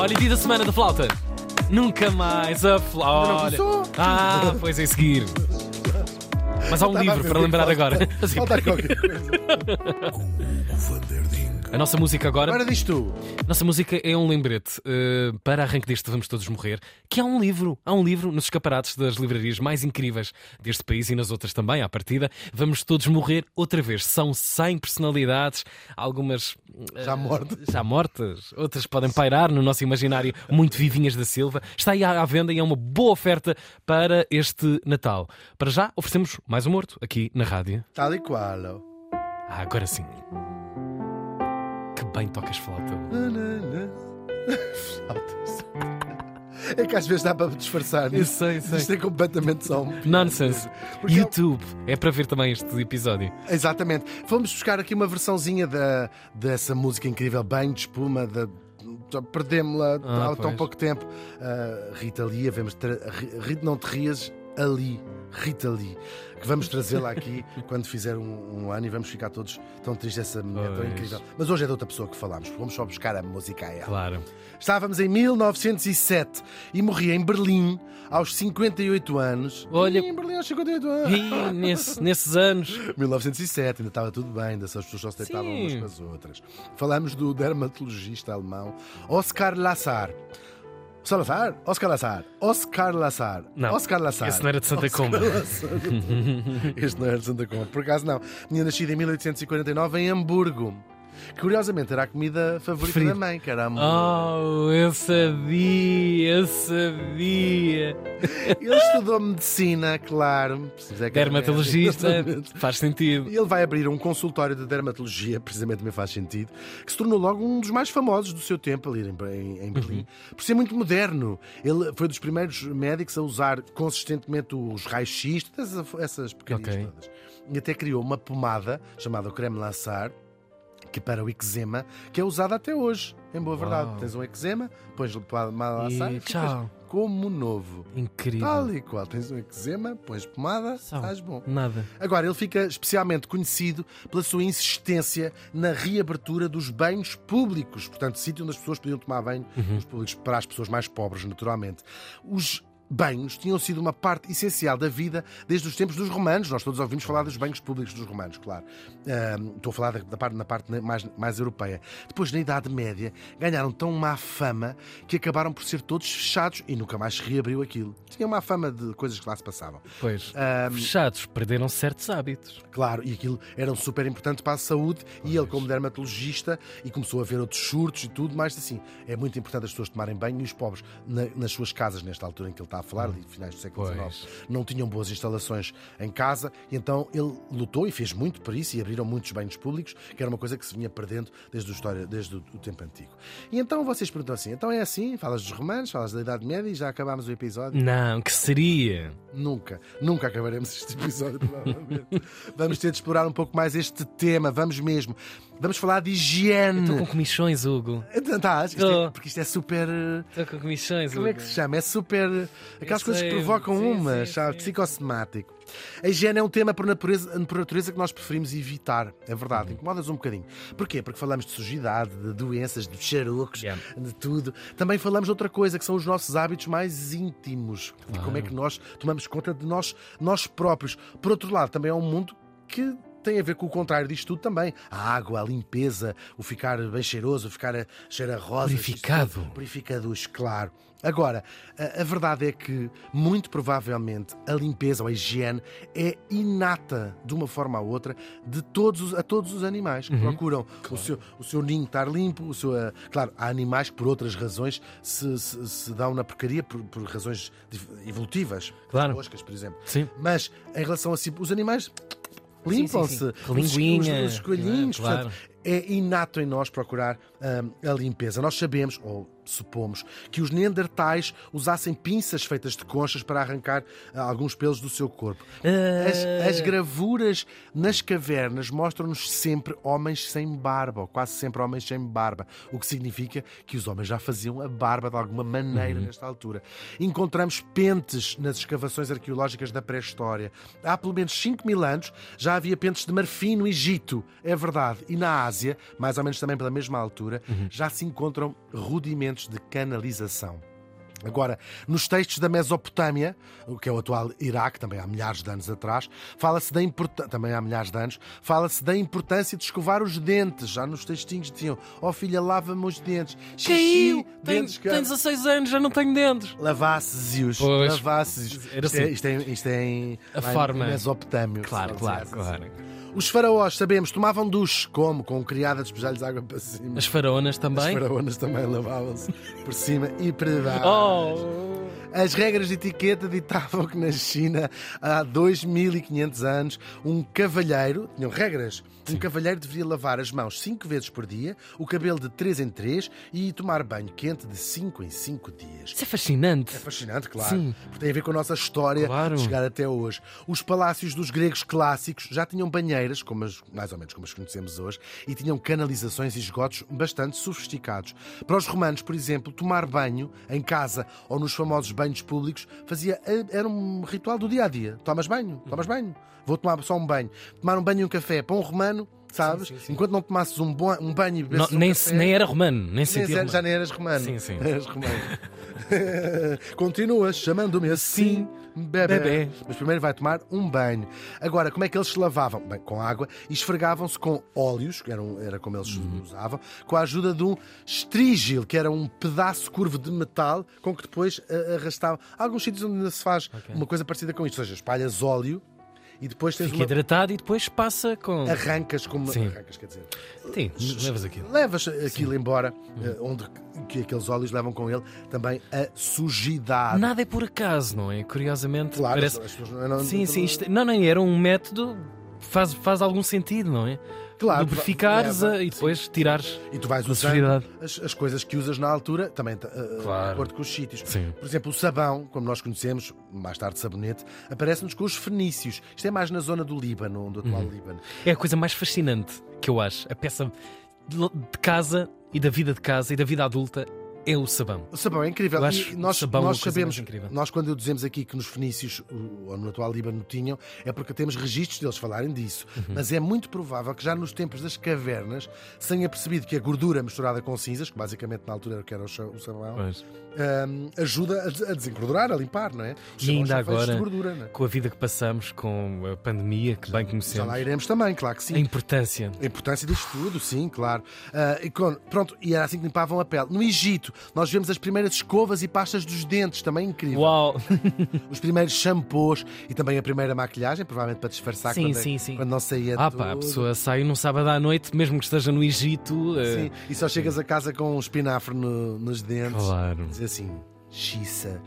Olha, dia da semana da flauta. Nunca mais a flauta. Ah, pois é seguir. Mas há um a livro para lembrar agora. Assim, Falta qualquer coisa. A nossa música agora. Agora diz tu. Nossa música é um lembrete eh, para arranque deste Vamos Todos Morrer, que há um livro, há um livro nos escaparates das livrarias mais incríveis deste país e nas outras também, à partida. Vamos Todos Morrer outra vez. São 100 personalidades, algumas eh, Já mortas. já mortas, outras podem pairar no nosso imaginário, muito vivinhas da Silva. Está aí à à venda e é uma boa oferta para este Natal. Para já, oferecemos mais um morto aqui na rádio. Tal e qual. Ah, agora sim. Bem tocas flauta. Flautas. É que às vezes dá para disfarçar. Eu sei, sei. Isto é completamente só um. Nonsense. Porque é- YouTube. É para ver também este episódio. Exatamente. Vamos buscar aqui uma versãozinha da, dessa música incrível, Bem de Espuma, da. Perdemos-la Ah, há tão pois. pouco tempo. Ah, Rita tra... Ri- Rita, não te rias, ali. Rita Lee, que vamos trazê-la aqui quando fizer um, um ano e vamos ficar todos tão tristes essa mulher tão incrível. Mas hoje é de outra pessoa que falamos, vamos só buscar a música a ela. Claro. Estávamos em 1907 e morri em Berlim aos 58 anos. Olha- em Berlim aos 58 anos. E nesse- nesses anos. 1907, ainda estava tudo bem, ainda as pessoas só se deitavam umas com as outras. Falamos do dermatologista alemão Oskar Lassar. Salazar? Oscar Lassar. Oscar Lassar. Não, Oscar Lassar. esse não era de Santa Oscar Comba. Este não era de Santa Comba. Por acaso não. Tinha nascido em 1849 em Hamburgo. Curiosamente era a comida favorita Preferido. da mãe, que era hambúrguer. Oh, eu sabia, eu sabia. Ele estudou medicina, claro. É Dermatologista, faz sentido. E ele vai abrir um consultório de dermatologia, precisamente me faz sentido, que se tornou logo um dos mais famosos do seu tempo ali em, em- Berlim, por ser muito moderno. Ele foi dos primeiros médicos a usar consistentemente os raios-x, todas essas, essas porcarias Ok. todas. E até criou uma pomada chamada creme Lassar, que para o eczema, que é usada até hoje. Em boa verdade, Uau. tens um eczema, pões pomada Lassar E e tchau. como novo. Incrível. Tal e qual, tens um eczema, pões pomada, Só. estás bom. Nada. Agora, ele fica especialmente conhecido pela sua insistência na reabertura dos banhos públicos, portanto, sítio onde as pessoas podiam tomar banho, os públicos para as pessoas mais pobres, naturalmente. Os banhos tinham sido uma parte essencial da vida desde os tempos dos romanos. Nós todos ouvimos falar dos banhos públicos dos romanos, claro. Ahm, estou a falar da, parte, na parte mais, mais europeia. Depois, na Idade Média, ganharam tão má fama que acabaram por ser todos fechados e nunca mais se reabriu aquilo. Tinha má fama de coisas que lá se passavam. Pois, Ahm, fechados, perderam certos hábitos. Claro, e aquilo era super importante para a saúde e ele, como dermatologista, e começou a ver outros surtos e tudo, mais assim. É muito importante as pessoas tomarem banho e os pobres, na- nas suas casas, nesta altura em que ele está a falar, de finais do século Pois. XIX, não tinham boas instalações em casa, e então ele lutou e fez muito por isso, e abriram muitos banhos públicos, que era uma coisa que se vinha perdendo desde, a história, desde o, o tempo antigo. E então vocês perguntam assim: então é assim? Falas dos romanos, falas da Idade Média e já acabámos o episódio? Não, que seria? Nunca, nunca acabaremos este episódio, provavelmente. Vamos ter de explorar um pouco mais este tema, vamos mesmo. Vamos falar de higiene. Estou com comichões, Hugo. Então, tá, isto é- porque isto é super. Estou com comichões, Como é que se chama? É super. Aquelas coisas que provocam sim, uma, sim, sabe? sim. Psicossomático. A higiene é um tema por natureza, por natureza que nós preferimos evitar. É Uhum. verdade. Incomodas um bocadinho. Porquê? Porque falamos de sujidade, de doenças, de charucos, Yeah. de tudo. Também falamos de outra coisa, que são os nossos hábitos mais íntimos. De como é que nós tomamos conta de nós, nós próprios. Por outro lado, também é um mundo que tem a ver com o contrário disto tudo também. A água, a limpeza, o ficar bem cheiroso, o ficar a cheiro a rosas. Purificado. Purificadores, claro. Agora, a, a verdade é que, muito provavelmente, a limpeza ou a higiene é inata, de uma forma ou outra, de todos os- a todos os animais que procuram o, seu, o seu ninho estar limpo. O seu, claro, há animais que, por outras razões, se, se- se dão na porcaria por, por razões evolutivas. Claro. As moscas, por exemplo. Sim. Mas, em relação a si, os animais limpam-se. sim. Os- Linguinha, Os, os coelhinhos, né? Claro. portanto, é inato em nós procurar hum, a limpeza. Nós sabemos, ou supomos, que os neandertais usassem pinças feitas de conchas para arrancar ah, alguns pelos do seu corpo. As, as gravuras nas cavernas mostram-nos sempre homens sem barba, ou quase sempre homens sem barba, o que significa que os homens já faziam a barba de alguma maneira nesta altura. Encontramos pentes nas escavações arqueológicas da pré-história. Há pelo menos 5 mil anos já havia pentes de marfim no Egito, é verdade, e na Ásia, mais ou menos também pela mesma altura, já se encontram rudimentos de canalização. Agora, nos textos da Mesopotâmia, o que é o atual Iraque, também há milhares de anos atrás, fala-se da importância, também há milhares de anos, fala-se da importância de escovar os dentes. Já nos textinhos diziam: Ó oh, filha, lava-me os dentes. Caiu! Tem, tem 16 anos, já não tenho dentes. Lavasses-os. Lavasses-os. Isto, é, isto, é, isto é em, a forma. Mesopotâmio. Claro, claro, assim. claro. Os faraós, sabemos, tomavam duche. Como? Com criada despejar-lhes água para cima. As faraonas também? As faraonas também lavavam-se por cima e para baixo. Oh! Oh. As regras de etiqueta ditavam que na China, há 2500 anos, um cavalheiro, tinham regras, um cavalheiro deveria lavar as mãos 5 vezes por dia, o cabelo de 3 em 3 e tomar banho quente de 5 em 5 dias. Isso é fascinante. É fascinante, claro. Sim. Porque tem a ver com a nossa história claro. de chegar até hoje. Os palácios dos gregos clássicos já tinham banheiras, como as, mais ou menos como as conhecemos hoje, e tinham canalizações e esgotos bastante sofisticados. Para os romanos, por exemplo, tomar banho em casa ou nos famosos banhos públicos fazia, era um ritual do dia a dia. Tomas banho, tomas banho. Vou tomar só um banho. Tomar um banho e um café para um romano sabes? Sim, sim, sim. Enquanto não tomasses um, bom, um banho e bebesses um nem, café, nem era romano, nem, nem já, já nem eras romano. Sim, sim. Eras romano. Continuas chamando-me assim, bebê. bebê. Mas primeiro vai tomar um banho. Agora, como é que eles se lavavam? Bem, com água e esfregavam-se com óleos, que eram, era como eles uhum. usavam, com a ajuda de um estrígil, que era um pedaço curvo de metal com que depois uh, arrastavam. Há alguns sítios onde ainda se faz okay. uma coisa parecida com isto, ou seja, espalhas óleo e depois tens Fica uma... hidratado e depois passa com. Arrancas como. Sim. Arrancas, quer dizer. Sim, levas aquilo. Levas aquilo Sim. embora, hum. onde que aqueles óleos levam com ele também a sujidade. Nada é por acaso, não é? Curiosamente. Claro, parece... as pessoas não, sim, sim. Isto... Não, nem era um método. Faz, faz algum sentido, não é? Claro, lubrificares e depois sim. tirares e tu vais usando as, as, coisas que usas na altura também uh, claro. de acordo com os sítios. Sim. Por exemplo, o sabão, como nós conhecemos, mais tarde sabonete, aparece-nos com os fenícios. Isto é mais na zona do Líbano, do atual uhum. Líbano. É a coisa mais fascinante que eu acho. A peça de casa e da vida de casa e da vida adulta é o sabão. O sabão é incrível. E nós, nós sabemos, nós quando dizemos aqui que nos fenícios, ou no atual Líbano, tinham, é porque temos registros deles falarem disso. Uhum. Mas é muito provável que já nos tempos das cavernas se tenha percebido que a gordura misturada com cinzas, que basicamente na altura era o que era o sabão, um, ajuda a desengordurar, a limpar, não é? Os e ainda agora, gordura, é? com a vida que passamos, com a pandemia que bem conhecemos. Já lá iremos também, claro que sim. A importância. A importância disto tudo, sim, claro. Uh, e pronto, e era assim que limpavam a pele. No Egito, nós vemos as primeiras escovas e pastas dos dentes, também incrível. Uau! Os primeiros shampoos e também a primeira maquilhagem, provavelmente para disfarçar sim, quando, sim, sim. quando não saía Ah, tudo. pá, a pessoa sai num sábado à noite, mesmo que esteja no Egito. Sim, uh... e só chegas a casa com um espinafre no, nos dentes. Claro. Dizer assim. Xissa.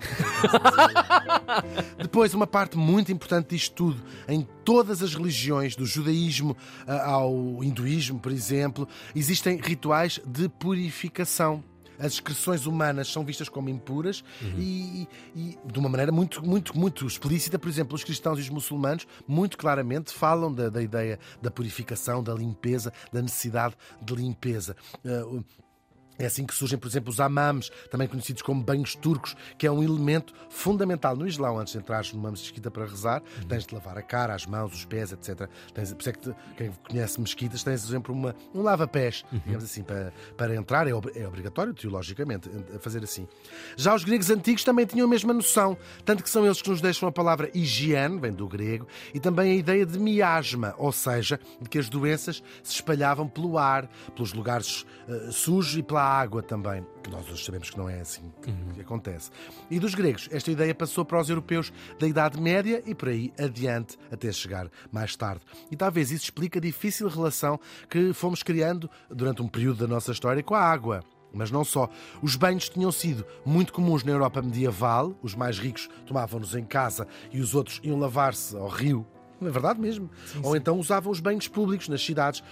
Depois, uma parte muito importante disto tudo, em todas as religiões, do judaísmo ao hinduísmo, por exemplo, existem rituais de purificação as excreções humanas são vistas como impuras uhum. e, e, de uma maneira muito, muito, muito explícita. Por exemplo, os cristãos e os muçulmanos muito claramente falam da, da ideia da purificação, da limpeza, da necessidade de limpeza. Uh, é assim que surgem, por exemplo, os amams, também conhecidos como banhos turcos, que é um elemento fundamental no Islão. Antes de entrares numa mesquita para rezar, uhum. tens de lavar a cara, as mãos, os pés, etc. Tens, por isso é que quem conhece mesquitas tens, por exemplo, uma, um lava-pés, uhum. digamos assim, para, para entrar. É, é obrigatório, teologicamente, fazer assim. Já os gregos antigos também tinham a mesma noção, tanto que são eles que nos deixam a palavra higiene, vem do grego, e também a ideia de miasma, ou seja, de que as doenças se espalhavam pelo ar, pelos lugares uh, sujos e pela água também, que nós hoje sabemos que não é assim que, uhum. que, acontece. E dos gregos, esta ideia passou para os europeus da Idade Média e por aí adiante, até chegar mais tarde. E talvez isso explique a difícil relação que fomos criando durante um período da nossa história com a água. Mas não só. Os banhos tinham sido muito comuns na Europa medieval. Os mais ricos tomavam-nos em casa e os outros iam lavar-se ao rio é verdade mesmo. Sim, Ou sim. então usavam os banhos públicos nas cidades,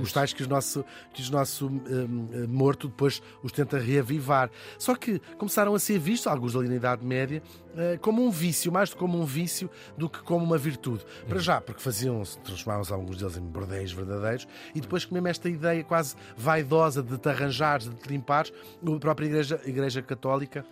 os tais que o nosso, que o nosso um, hum, morto depois os tenta reavivar. Só que começaram a ser vistos, alguns ali na Idade Média, uh, como um vício, mais do como um vício do que como uma virtude. Para uhum. já, porque faziam-se, transformavam-se alguns deles em bordéis verdadeiros, e depois que mesmo esta ideia quase vaidosa de te arranjares, de te limpares, a própria Igreja, igreja Católica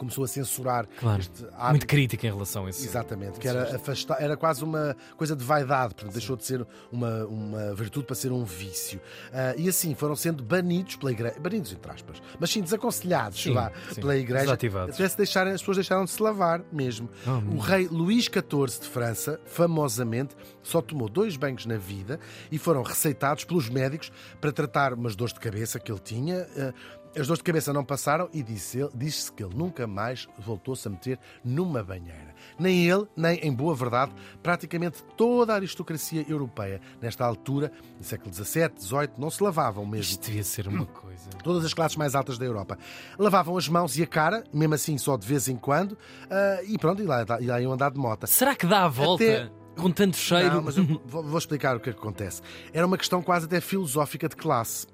começou a censurar Claro. este Muito hábito. crítica em relação a isso. Exatamente, que era, afastar, era quase uma coisa de vaidade, portanto, deixou de ser uma, uma virtude para ser um vício. Ah, e assim foram sendo banidos pela igreja, banidos entre aspas, mas sim desaconselhados Sim, vá, sim, pela igreja. desativados. Até se deixarem, as pessoas deixaram de se lavar mesmo. Oh, o rei Luís XIV de França, famosamente, só tomou dois banhos na vida e foram receitados pelos médicos para tratar umas dores de cabeça que ele tinha. Ah, As dores de cabeça não passaram e disse ele- disse-se que ele nunca mais voltou-se a meter numa banheira. Nem ele, nem, em boa verdade, praticamente toda a aristocracia europeia, nesta altura, no século XVII, XVIII, não se lavavam mesmo. Isto devia ser uma coisa. Todas as classes mais altas da Europa. Lavavam as mãos e a cara, mesmo assim só de vez em quando, ah, e pronto, e lá, e lá iam andar de mota. Será que dá a volta Até- com tanto cheiro? Não, mas eu vou, vou explicar o que é que acontece. Era uma questão quase até filosófica de classe.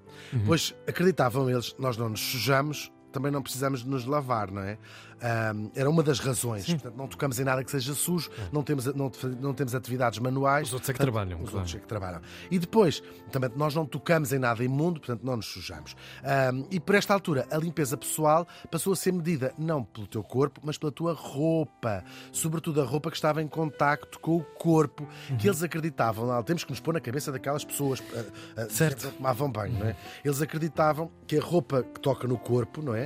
Pois acreditavam eles, nós não nos sujamos, também não precisamos de nos lavar, não é? Ahm, era uma das razões. Portanto, não tocamos em nada que seja sujo, não, temos, não, não temos atividades manuais. Os outros é que Portanto, trabalham, Os claro. outros é que trabalham. E depois, também, nós não tocamos em nada imundo, portanto, não nos sujamos. Ahm, e por esta altura, a limpeza pessoal passou a ser medida não pelo teu corpo, mas pela tua roupa. Sobretudo a roupa que estava em contacto com o corpo, Uhum. que eles acreditavam. Lá, temos que nos pôr na cabeça daquelas pessoas ah, ah, Certo. que tomavam banho, não é? Eles acreditavam que a roupa que toca no corpo, não é?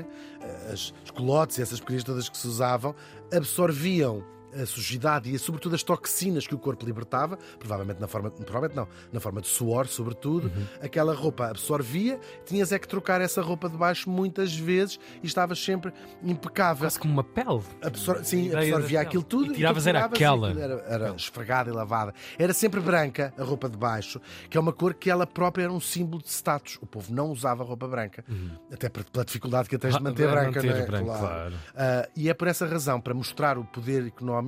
As, os colotes e essas pequenas todas que se usavam, absorviam a sujidade e, sobretudo, as toxinas que o corpo libertava, provavelmente na forma, provavelmente não, na forma de suor, sobretudo. Uhum. Aquela roupa absorvia, tinhas é que trocar essa roupa de baixo muitas vezes e estavas sempre impecável. Quase como uma pele. Absor sim, absorvia aquilo tudo. E tiravas tu era aquela. e Era, era esfregada e lavada. Era sempre branca a roupa de baixo, que é uma cor que ela própria era um símbolo de status. O povo não usava roupa branca. Até por- pela dificuldade que tens de Ah, manter Uhum. branca. manter é? branco, claro. Ah, e é por essa razão, para mostrar o poder económico,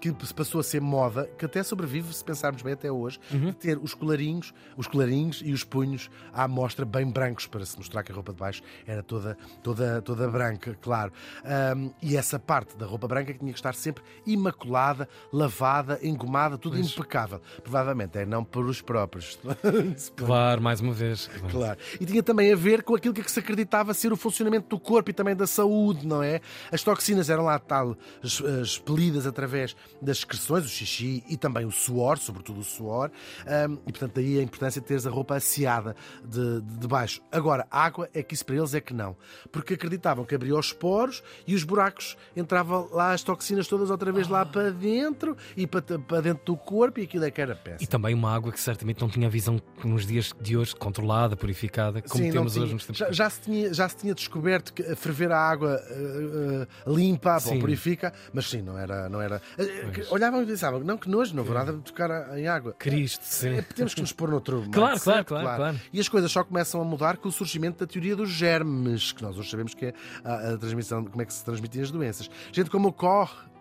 que se passou a ser moda, que até sobrevive, se pensarmos bem até hoje, Uhum. de ter os colarinhos, os colarinhos e os punhos à mostra bem brancos, para se mostrar que a roupa de baixo era toda, toda, toda branca, claro. Ahm, e essa parte da roupa branca que tinha que estar sempre imaculada, lavada, engomada, tudo impecável. Provavelmente é não por os próprios. Claro, mais uma vez. Claro. Claro. E tinha também a ver com aquilo que se acreditava ser o funcionamento do corpo e também da saúde, não é? As toxinas eram lá tal es- expelidas através das excreções, o xixi e também o suor, sobretudo o suor, ahm, e portanto daí a importância de teres a roupa asseada de, de, de baixo. Agora, água é que isso para eles é que não, porque acreditavam que abria os poros e os buracos entravam lá as toxinas todas outra vez lá para dentro e para, para dentro do corpo e aquilo é que era péssimo. E também uma água que certamente não tinha a visão nos dias de hoje controlada, purificada, como Sim, temos hoje nos tempos. já, já se tinha, já se tinha descoberto que ferver a água eh, eh, limpa, bom, Sim. purifica, mas sim, não era. Não era eh, que- olhavam e pensavam, não, que nojo, não vou nada de tocar em água. Cristo, sim. É, temos que nos pôr noutro Claro, mindset, claro, claro, claro. E as coisas só começam a mudar com o surgimento da teoria dos germes, que nós hoje sabemos que é a, a transmissão, como é que se transmitem as doenças. Gente como o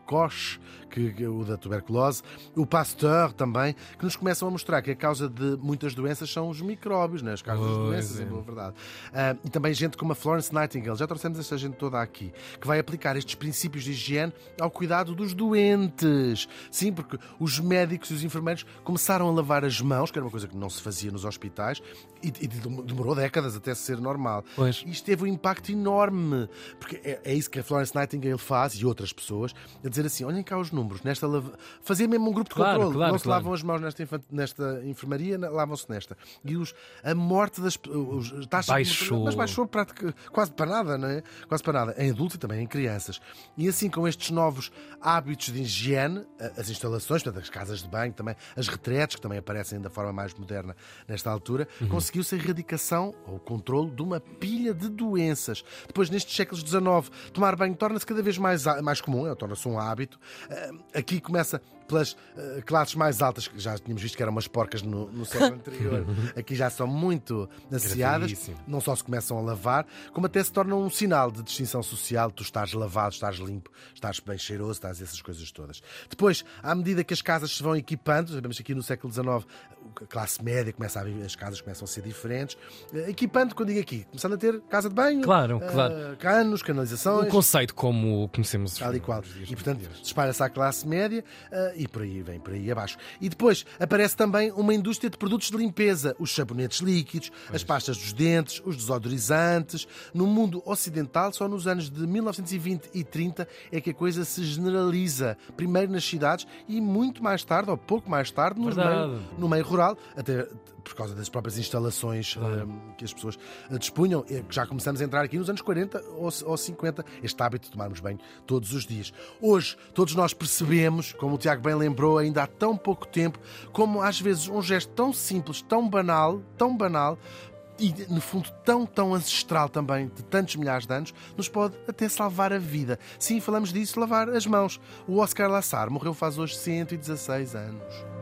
Koch, que, o da tuberculose, o Pasteur também, que nos começam a mostrar que a causa de muitas doenças são os micróbios, né? as causas das Pois doenças, é. em boa verdade. Ah, e também gente como a Florence Nightingale, já trouxemos esta gente toda aqui, que vai aplicar estes princípios de higiene ao cuidado dos doentes. Sim, porque os médicos e os enfermeiros começaram a lavar as mãos, que era uma coisa que não se fazia nos hospitais, e, e demorou décadas até ser normal. Pois. Isto teve um impacto enorme, porque é, é isso que a Florence Nightingale faz e outras pessoas, a dizer assim: olhem cá os números, nesta lava... fazer mesmo um grupo de Claro, controle. claro, não se claro. lavam as mãos nesta, nesta enfermaria, lavam-se nesta. E os, a morte das pe- os, as taxas Baixou. mas baixou quase para nada, não é? Quase para nada, em adultos e também em crianças. E assim, com estes novos hábitos de higiene, as instalações, portanto, as casas de banho, também as retretes, que também aparecem da forma mais moderna nesta altura, Uhum. Conseguiu-se a erradicação ou o controle de uma pilha de doenças. Depois, nestes séculos XIX, tomar banho torna-se cada vez mais, mais comum, torna-se um hábito. Ah, Aqui começa pelas ah, classes mais altas, que já tínhamos visto que eram umas porcas no, no século anterior, aqui já são muito Gravíssimo. não só se começam a lavar, como até se tornam um sinal de distinção social. Tu estás lavado, estás limpo, estás bem cheiroso, estás essas coisas todas. Depois, à medida que as casas se vão equipando, sabemos que aqui no século XIX a classe média começa a as casas começam a ser diferentes. Eh, Equipando, quando digo aqui, começando a ter casa de banho, Claro, eh, claro. canos, canalizações. conceito como o conhecemos. Tal e qual. E portanto, dispara-se à classe média eh, e por aí vem, por aí abaixo. E depois aparece também uma indústria de produtos de limpeza, os sabonetes líquidos, pois. as pastas dos dentes, os desodorizantes. No mundo ocidental, só nos anos de 1920 e 30 é que a coisa se generaliza. Primeiro nas cidades e muito mais tarde, ou pouco mais tarde, no meio, no meio rural, até por causa das próprias instalações um, que as pessoas eh, dispunham, que já começamos a entrar aqui nos anos 40 ou, ou 50, este hábito de tomarmos banho todos os dias. Hoje, todos nós percebemos, como o Tiago bem lembrou, ainda há tão pouco tempo, como às vezes um gesto tão simples, tão banal, tão banal, e no fundo tão, tão ancestral também, de tantos milhares de anos, nos pode até salvar a vida. Sim, falamos disso, lavar as mãos. O Oscar Lassar morreu faz hoje 116 anos.